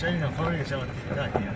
scegli una forma che siamo attività chiara.